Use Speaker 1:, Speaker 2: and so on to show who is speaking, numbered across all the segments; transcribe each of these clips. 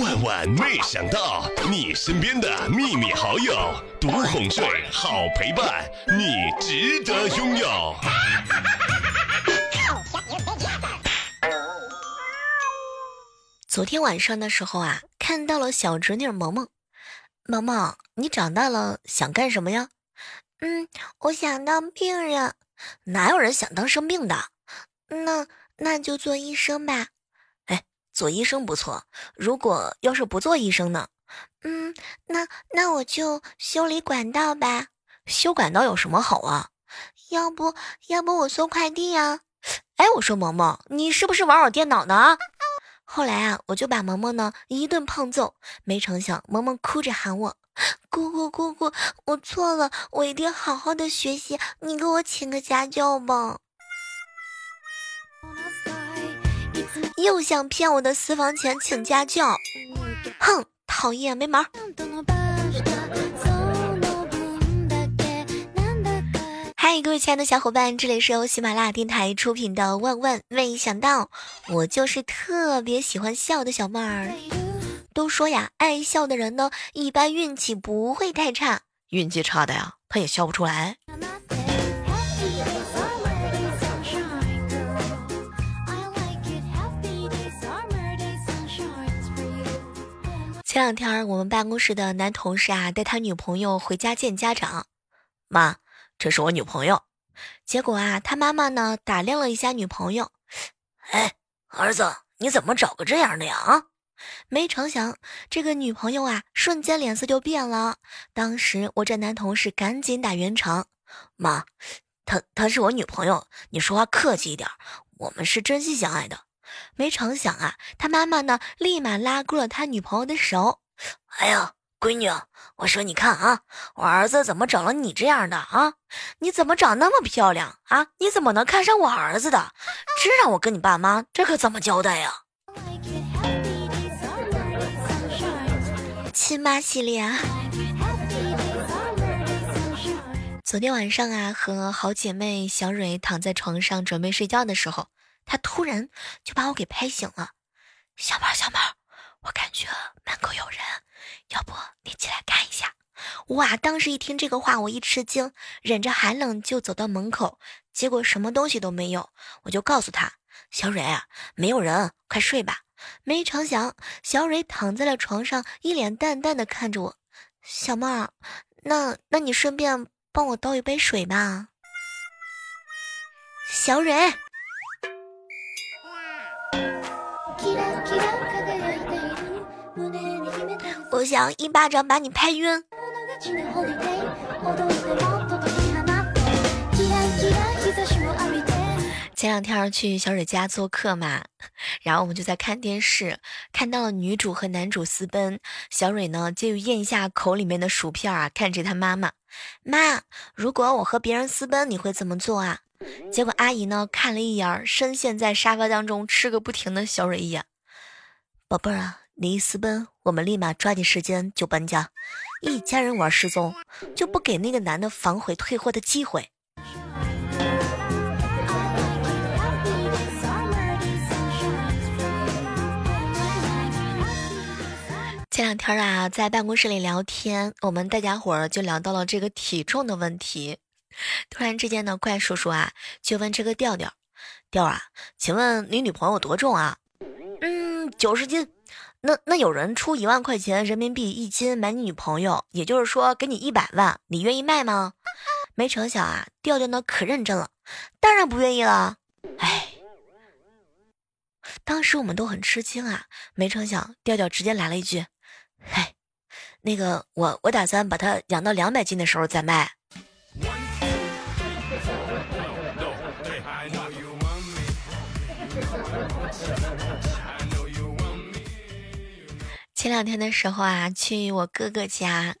Speaker 1: 万万没想到，你身边的秘密好友，独哄睡，好陪伴，你值得拥有。
Speaker 2: 昨天晚上的时候啊，看到了小侄女萌萌。萌萌，你长大了想干什么呀？
Speaker 3: 嗯，我想当病人。
Speaker 2: 哪有人想当生病的？
Speaker 3: 那那就做医生吧。
Speaker 2: 做医生不错，如果要是不做医生呢？
Speaker 3: 嗯，那那我就修理管道吧。
Speaker 2: 修管道有什么好啊？
Speaker 3: 要不要不我送快递呀？
Speaker 2: 哎，我说萌萌，你是不是玩我电脑呢？后来啊，我就把萌萌呢一顿胖揍，没成想萌萌哭着喊我：“
Speaker 3: 姑姑姑姑，我错了，我一定好好的学习，你给我请个家教吧。”又想骗我的私房钱请家教，哼，讨厌没门！
Speaker 2: 嗨，各位亲爱的小伙伴，这里是由喜马拉雅电台出品的《万万没想到》，我就是特别喜欢笑的小妹儿。都说呀，爱笑的人呢，一般运气不会太差，运气差的呀，他也笑不出来。前两天，我们办公室的男同事啊，带他女朋友回家见家长。妈，这是我女朋友。结果啊，他妈妈呢，打量了一下女朋友。
Speaker 4: 哎，儿子，你怎么找个这样的呀？啊！
Speaker 2: 没成想，这个女朋友啊，瞬间脸色就变了。当时我这男同事赶紧打圆场。
Speaker 4: 妈，她她是我女朋友，你说话客气一点，我们是真心相爱的。
Speaker 2: 没成想啊，他妈妈呢，立马拉过了他女朋友的手。
Speaker 4: 哎呀，闺女，我说你看啊，我儿子怎么找了你这样的啊？你怎么长那么漂亮啊？你怎么能看上我儿子的？这让我跟你爸妈，这可怎么交代呀？
Speaker 2: 亲妈系列啊。昨天晚上啊，和好姐妹小蕊躺在床上准备睡觉的时候。他突然就把我给拍醒了，小猫小猫，我感觉门口有人，要不你起来看一下？哇！当时一听这个话，我一吃惊，忍着寒冷就走到门口，结果什么东西都没有。我就告诉他：“小蕊啊，没有人，快睡吧。”没成想，小蕊躺在了床上，一脸淡淡的看着我。小猫，那那你顺便帮我倒一杯水吧。小蕊。我想一巴掌把你拍晕。前两天去小蕊家做客嘛，然后我们就在看电视，看到了女主和男主私奔。小蕊呢，就咽下口里面的薯片啊，看着他妈妈：“妈，如果我和别人私奔，你会怎么做啊？”结果阿姨呢，看了一眼深陷在沙发当中吃个不停的小蕊一眼：“宝贝儿啊。”你一私奔，我们立马抓紧时间就搬家。一家人玩失踪，就不给那个男的反悔退货的机会。前两天啊，在办公室里聊天，我们大家伙儿就聊到了这个体重的问题。突然之间呢，怪叔叔啊就问这个调调：“调啊，请问你女朋友多重啊？”“，九十斤。”那那有人出一万块钱人民币一斤买你女朋友，也就是说给你一百万，你愿意卖吗？没成想啊，调调呢可认真了，当然不愿意了。哎，当时我们都很吃惊啊，没成想调调直接来了一句：“哎，那个我我打算把它养到两百斤的时候再卖。”前两天的时候啊，去我哥哥家，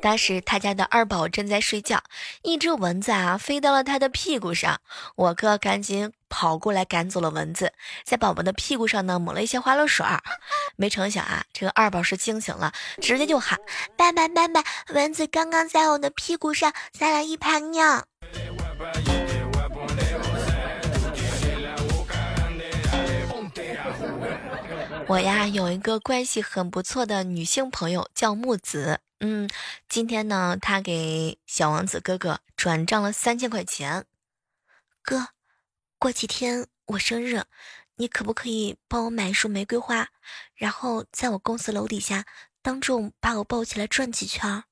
Speaker 2: 当时他家的二宝正在睡觉，一只蚊子啊飞到了他的屁股上，我哥赶紧跑过来赶走了蚊子，在宝宝的屁股上呢抹了一些花露水儿，没成想啊，这个二宝是惊醒了，直接就喊：“爸爸爸爸，蚊子刚刚在我的屁股上撒了一泡尿。”
Speaker 3: 我呀有一个关系很不错的女性朋友叫木子，嗯，今天呢，她给小王子哥哥转账了三千块钱。
Speaker 2: 哥，过几天我生日，你可不可以帮我买一束玫瑰花，然后在我公司楼底下当众把我抱起来转几圈？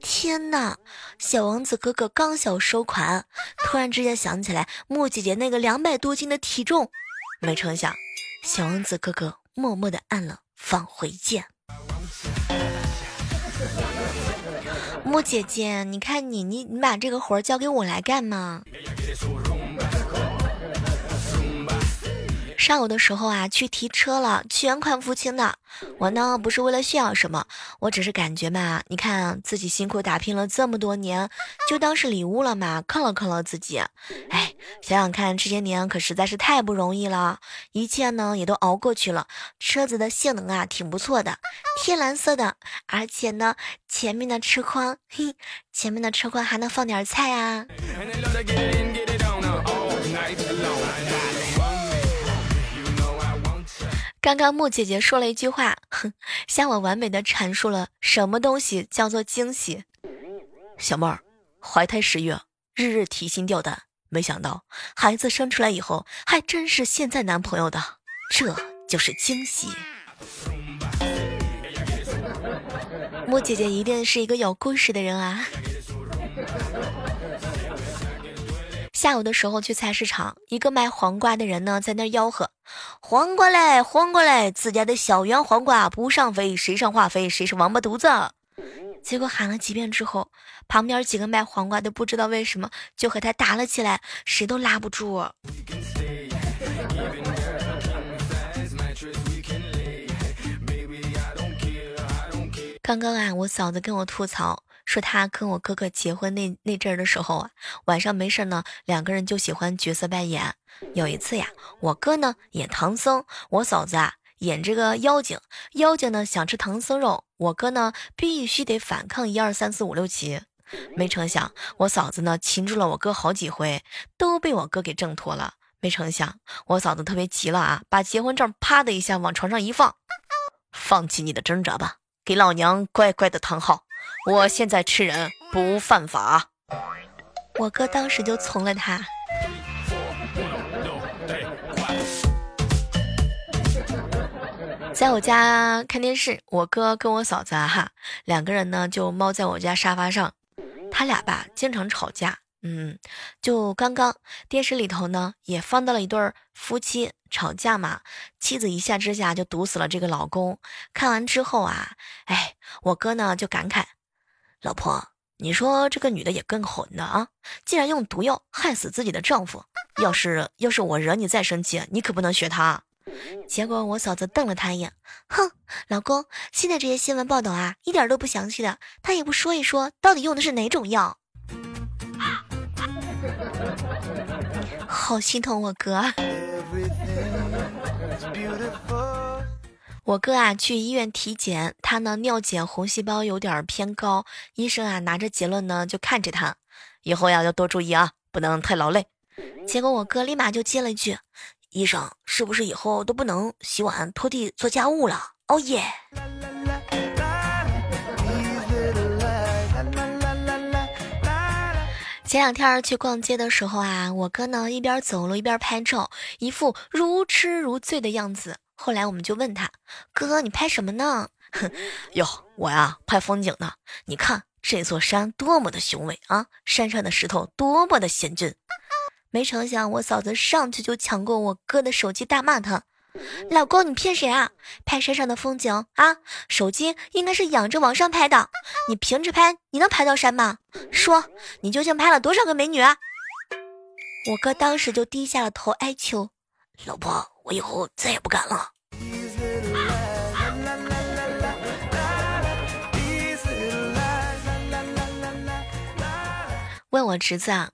Speaker 2: 天哪！小王子哥哥刚想收款，突然之间想起来木姐姐那个两百多斤的体重，没成想，小王子哥哥默默的按了返回键。木姐姐，你看你你你把这个活交给我来干嘛？上午的时候啊，去提车了，全款付清的。我呢不是为了炫耀什么，我只是感觉嘛，你看自己辛苦打拼了这么多年，就当是礼物了嘛，犒劳犒劳自己。哎，想想看，这些年可实在是太不容易了，一切呢也都熬过去了。车子的性能啊挺不错的，天蓝色的，而且呢前面的车筐，嘿，前面的车筐还能放点菜啊。刚刚木姐姐说了一句话，向我完美的阐述了什么东西叫做惊喜。
Speaker 3: 小妹儿，怀胎十月，日日提心吊胆，没想到孩子生出来以后，还真是现在男朋友的，这就是惊喜。
Speaker 2: 木姐姐一定是一个有故事的人啊。下午的时候去菜市场，一个卖黄瓜的人呢在那吆喝：“黄瓜嘞，黄瓜嘞，自家的小圆黄瓜不上肥，谁上化肥谁是王八犊子。”结果喊了几遍之后，旁边几个卖黄瓜的不知道为什么就和他打了起来，谁都拉不住。刚刚啊，我嫂子跟我吐槽。说他跟我哥哥结婚那那阵儿的时候啊，晚上没事呢，两个人就喜欢角色扮演。有一次呀，我哥呢演唐僧，我嫂子啊演这个妖精。妖精呢想吃唐僧肉，我哥呢必须得反抗一二三四五六七。没成想，我嫂子呢擒住了我哥好几回，都被我哥给挣脱了。没成想，我嫂子特别急了啊，把结婚证啪的一下往床上一放，放弃你的挣扎吧，给老娘乖乖的躺好。我现在吃人不犯法，我哥当时就从了他。在我家看电视，我哥跟我嫂子哈两个人呢就猫在我家沙发上，他俩吧经常吵架，嗯，就刚刚电视里头呢也放到了一对夫妻吵架嘛，妻子一下之下就毒死了这个老公。看完之后啊，哎，我哥呢就感慨。老婆，你说这个女的也更狠的啊！竟然用毒药害死自己的丈夫。要是要是我惹你再生气，你可不能学她。结果我嫂子瞪了他一眼，哼，老公，现在这些新闻报道啊，一点都不详细的，他也不说一说到底用的是哪种药。好心疼我哥。我哥啊去医院体检，他呢尿检红细胞有点偏高，医生啊拿着结论呢就看着他，以后呀要多注意啊，不能太劳累。结果我哥立马就接了一句：“医生是不是以后都不能洗碗、拖地、做家务了？”哦耶！前两天去逛街的时候啊，我哥呢一边走路一边拍照，一副如痴如醉的样子。后来我们就问他：“哥，你拍什么呢？”哼，哟，我呀拍风景呢。你看这座山多么的雄伟啊，山上的石头多么的险峻。没成想我嫂子上去就抢过我哥的手机，大骂他：“老公，你骗谁啊？拍山上的风景啊，手机应该是仰着往上拍的。你平着拍，你能拍到山吗？说你究竟拍了多少个美女？”我哥当时就低下了头哀求。老婆，我以后再也不敢了。问我侄子啊，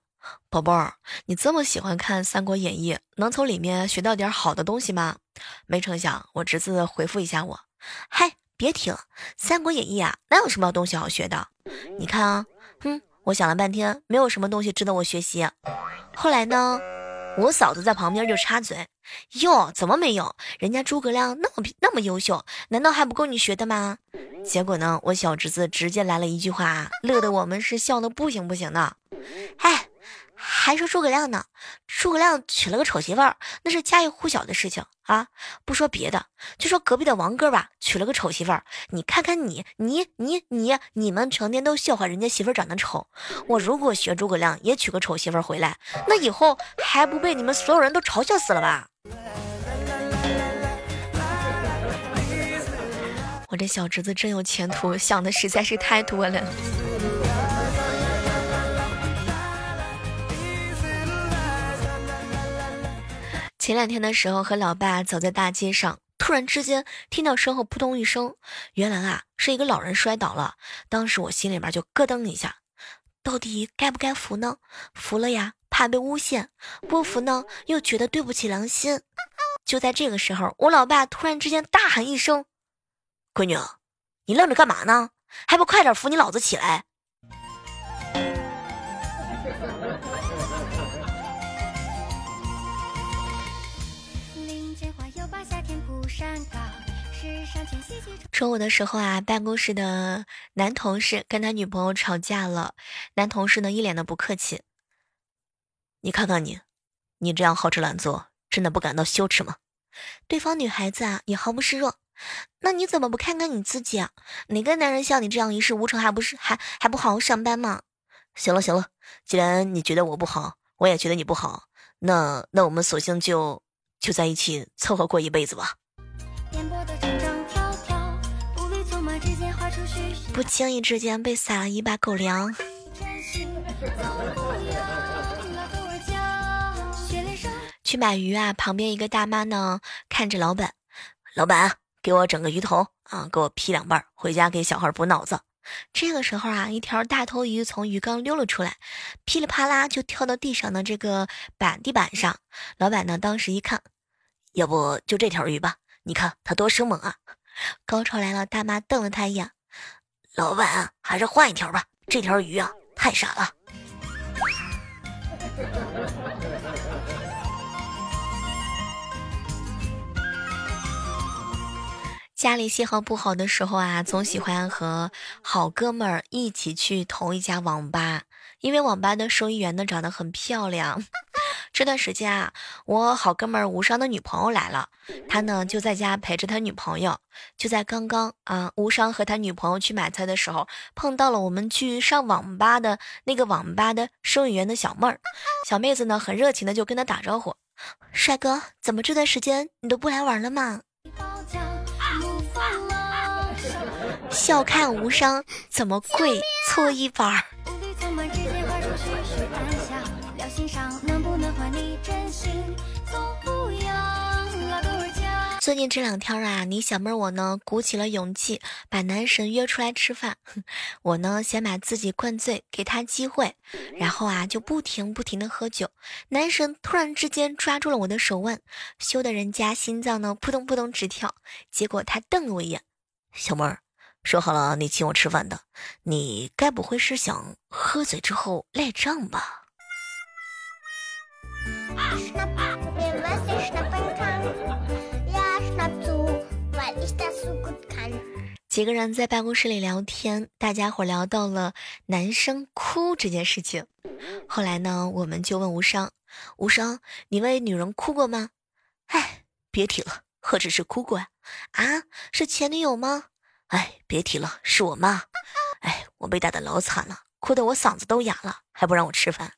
Speaker 2: 宝贝儿，你这么喜欢看《三国演义》，能从里面学到点好的东西吗？没成想，我侄子回复一下我：嗨，别提了，《三国演义》啊，哪有什么东西好学的？你看啊，哼，我想了半天，没有什么东西值得我学习。后来呢？我嫂子在旁边就插嘴：“哟，怎么没有？人家诸葛亮那么那么优秀，难道还不够你学的吗？”结果呢，我小侄子直接来了一句话，乐得我们是笑的不行不行的。哎。还说诸葛亮呢？诸葛亮娶了个丑媳妇儿，那是家喻户晓的事情啊！不说别的，就说隔壁的王哥吧，娶了个丑媳妇儿。你看看你，你你你，你们成天都笑话人家媳妇儿长得丑。我如果学诸葛亮，也娶个丑媳妇儿回来，那以后还不被你们所有人都嘲笑死了吧？我这小侄子真有前途，想的实在是太多了。前两天的时候，和老爸走在大街上，突然之间听到身后扑通一声，原来啊是一个老人摔倒了。当时我心里边就咯噔一下，到底该不该扶呢？扶了呀，怕被诬陷；不服呢，又觉得对不起良心。就在这个时候，我老爸突然之间大喊一声：“闺女，你愣着干嘛呢？还不快点扶你老子起来！”中午的时候啊，办公室的男同事跟他女朋友吵架了。男同事呢，一脸的不客气：“你看看你，你这样好吃懒做，真的不感到羞耻吗？”对方女孩子啊，也毫不示弱：“那你怎么不看看你自己啊？哪个男人像你这样一事无成，还不是还还不好好上班吗？”行了行了，既然你觉得我不好，我也觉得你不好，那那我们索性就就在一起凑合过一辈子吧。不经意之间被撒了一把狗粮。去买鱼啊，旁边一个大妈呢，看着老板，老板给我整个鱼头啊，给我劈两半，回家给小孩补脑子。这个时候啊，一条大头鱼从鱼缸溜了出来，噼里啪啦就跳到地上的这个板地板上。老板呢，当时一看，要不就这条鱼吧，你看它多生猛啊！高潮来了，大妈瞪了他一眼。老板，还是换一条吧，这条鱼啊太傻了。家里信号不好的时候啊，总喜欢和好哥们儿一起去同一家网吧，因为网吧的收银员呢长得很漂亮。这段时间啊，我好哥们儿无伤的女朋友来了，他呢就在家陪着他女朋友。就在刚刚啊，无伤和他女朋友去买菜的时候，碰到了我们去上网吧的那个网吧的收银员的小妹儿。小妹子呢很热情的就跟他打招呼：“帅哥，怎么这段时间你都不来玩了吗？”笑看无伤怎么跪搓衣板儿。最近这两天啊，你小妹儿我呢鼓起了勇气把男神约出来吃饭，我呢先把自己灌醉，给他机会，然后啊就不停不停的喝酒。男神突然之间抓住了我的手腕，羞得人家心脏呢扑通扑通直跳。结果他瞪了我一眼，小妹儿，说好了你请我吃饭的，你该不会是想喝醉之后赖账吧？几个人在办公室里聊天，大家伙聊到了男生哭这件事情。后来呢，我们就问无伤：“无伤，你为女人哭过吗？”哎，别提了，何止是哭过啊！啊，是前女友吗？哎，别提了，是我妈。哎，我被打的老惨了，哭得我嗓子都哑了，还不让我吃饭。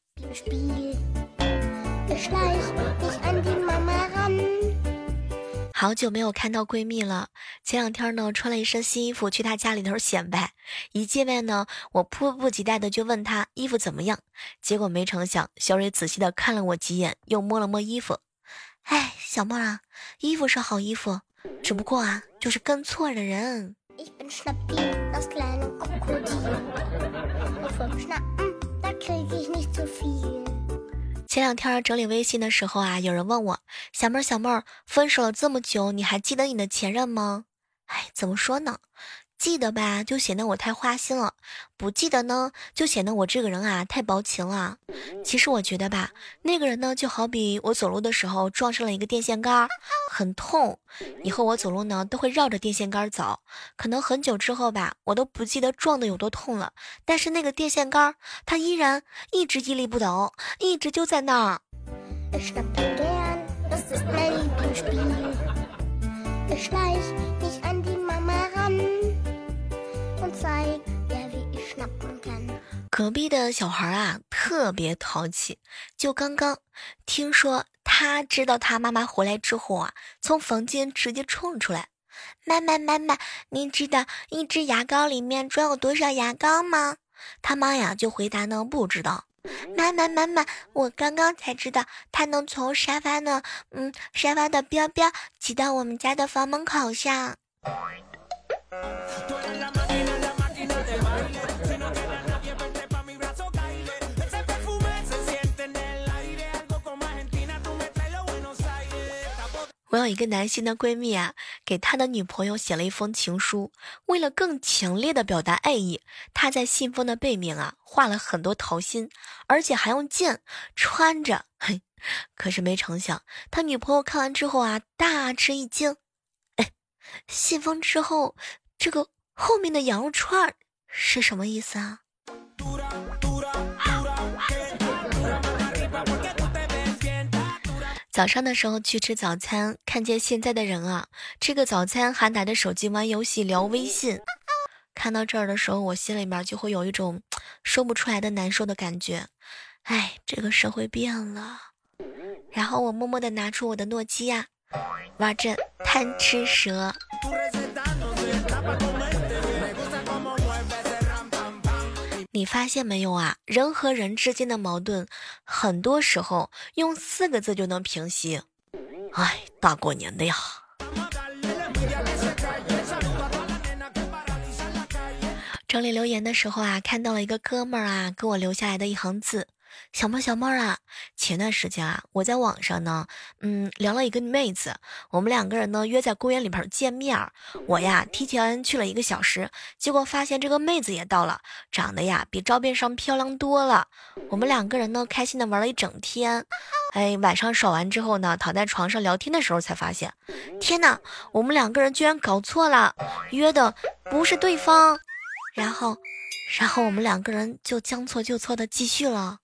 Speaker 2: 好久没有看到闺蜜了。前两天呢，穿了一身新衣服去她家里头显摆。一见面呢，我迫不及待的就问她衣服怎么样。结果没成想，小蕊仔细的看了我几眼，又摸了摸衣服。哎，小莫啊，衣服是好衣服，只不过啊，就是跟错了人。前两天整理微信的时候啊，有人问我小妹儿小妹儿，分手了这么久，你还记得你的前任吗？哎，怎么说呢？记得吧，就显得我太花心了；不记得呢，就显得我这个人啊太薄情了。其实我觉得吧，那个人呢，就好比我走路的时候撞上了一个电线杆，很痛。以后我走路呢，都会绕着电线杆走。可能很久之后吧，我都不记得撞的有多痛了，但是那个电线杆，它依然一直屹立不倒，一直就在那儿。隔壁的小孩啊，特别淘气。就刚刚听说，他知道他妈妈回来之后啊，从房间直接冲出来：“妈妈，妈妈，你知道一支牙膏里面装有多少牙膏吗？”他妈呀就回答呢：“不知道。”妈妈，妈妈，我刚刚才知道，他能从沙发呢，嗯，沙发的标标挤到我们家的房门口上。有一个男性的闺蜜啊，给他的女朋友写了一封情书。为了更强烈的表达爱意，他在信封的背面啊画了很多桃心，而且还用剑穿着。嘿，可是没成想，他女朋友看完之后啊，大吃一惊。哎，信封之后，这个后面的羊肉串是什么意思啊？早上的时候去吃早餐，看见现在的人啊，吃个早餐还拿着手机玩游戏、聊微信。看到这儿的时候，我心里面就会有一种说不出来的难受的感觉。哎，这个社会变了。然后我默默的拿出我的诺基亚，玩着贪吃蛇。你发现没有啊？人和人之间的矛盾，很多时候用四个字就能平息。哎，大过年的呀！整理留言的时候啊，看到了一个哥们儿啊，给我留下来的一行字。小猫，小猫啊！前段时间啊，我在网上呢，嗯，聊了一个妹子，我们两个人呢约在公园里边见面。我呀提前去了一个小时，结果发现这个妹子也到了，长得呀比照片上漂亮多了。我们两个人呢开心的玩了一整天，哎，晚上耍完之后呢，躺在床上聊天的时候才发现，天哪，我们两个人居然搞错了，约的不是对方，然后。然后我们两个人就将错就错的继续了。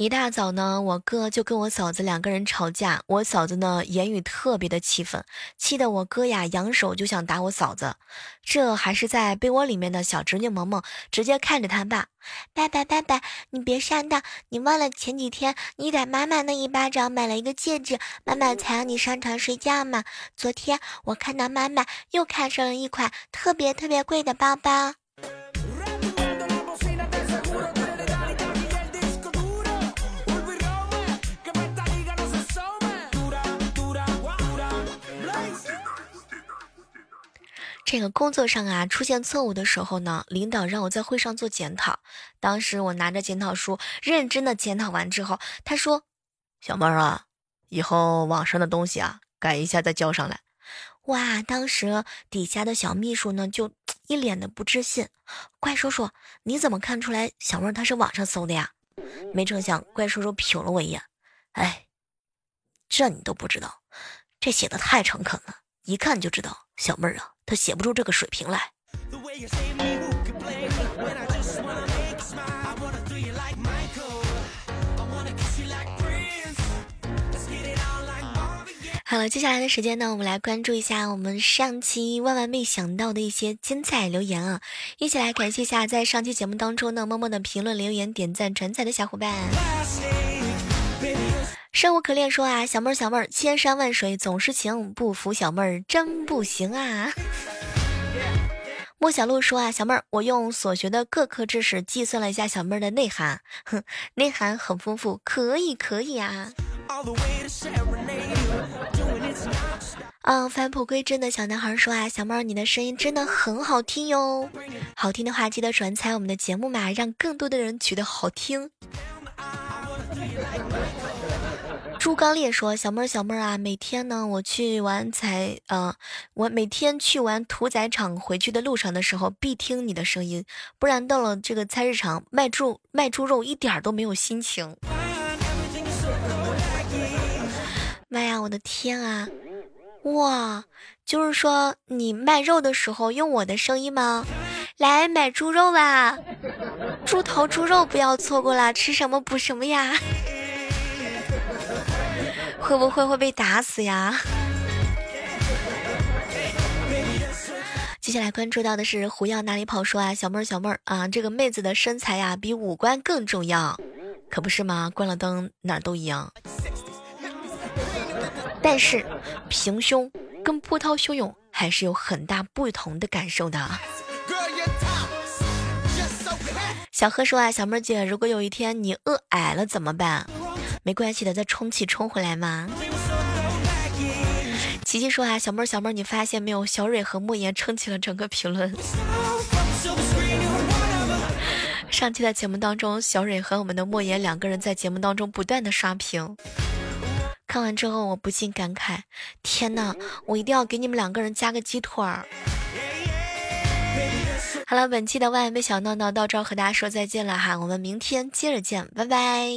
Speaker 2: 一大早呢，我哥就跟我嫂子两个人吵架，我嫂子呢言语特别的气愤，气得我哥呀扬手就想打我嫂子。这还是在被窝里面的小侄女萌萌直接看着他爸，爸爸爸爸，你别上当，你忘了前几天你打妈妈那一巴掌买了一个戒指，妈妈才让你上床睡觉嘛。昨天我看到妈妈又看上了一款特别特别贵的包包。这个工作上啊出现错误的时候呢，领导让我在会上做检讨。当时我拿着检讨书认真的检讨完之后，他说：“小妹儿啊，以后网上的东西啊改一下再交上来。”哇！当时底下的小秘书呢就 一脸的不自信：“怪叔叔，你怎么看出来小妹儿她是网上搜的呀？”没成想，怪叔叔瞟了我一眼：“哎，这你都不知道，这写的太诚恳了，一看就知道小妹儿啊。”她写不出这个水平来。好了，接下来的时间呢，我们来关注一下我们上期万万没想到的一些精彩留言啊！一起来感谢一下在上期节目当中呢默默的评论、留言、点赞、转载的小伙伴。生无可恋说啊，小妹儿小妹儿，千山万水总是情，不服小妹儿真不行啊。莫小璐说啊，小妹儿，我用所学的各科知识计算了一下小妹儿的内涵，哼，内涵很丰富，可以可以啊。嗯，返璞归真的小男孩说啊，小妹儿，你的声音真的很好听哟，好听的话记得转采我们的节目嘛，让更多的人觉得好听。朱刚烈说：“小妹儿，小妹儿啊，每天呢，我去完采，呃，我每天去完屠宰场回去的路上的时候，必听你的声音，不然到了这个菜市场卖猪卖猪肉，一点都没有心情。”妈呀，我的天啊！哇，就是说你卖肉的时候用我的声音吗？来买猪肉吧，猪头猪肉不要错过了，吃什么补什么呀？会不会会被打死呀？接下来关注到的是胡要哪里跑说啊，小妹儿小妹儿啊，这个妹子的身材呀比五官更重要，可不是吗？关了灯哪儿都一样。但是平胸跟波涛汹涌还是有很大不同的感受的。小何说啊，小妹姐，如果有一天你饿矮了怎么办？没关系的，再充气充回来嘛。琪琪说啊，小妹儿小妹儿，你发现没有，小蕊和莫言撑起了整个评论。上期的节目当中，小蕊和我们的莫言两个人在节目当中不断的刷屏。看完之后，我不禁感慨：天呐，我一定要给你们两个人加个鸡腿儿。好了，本期的万万没小闹闹到这儿和大家说再见了哈，我们明天接着见，拜拜。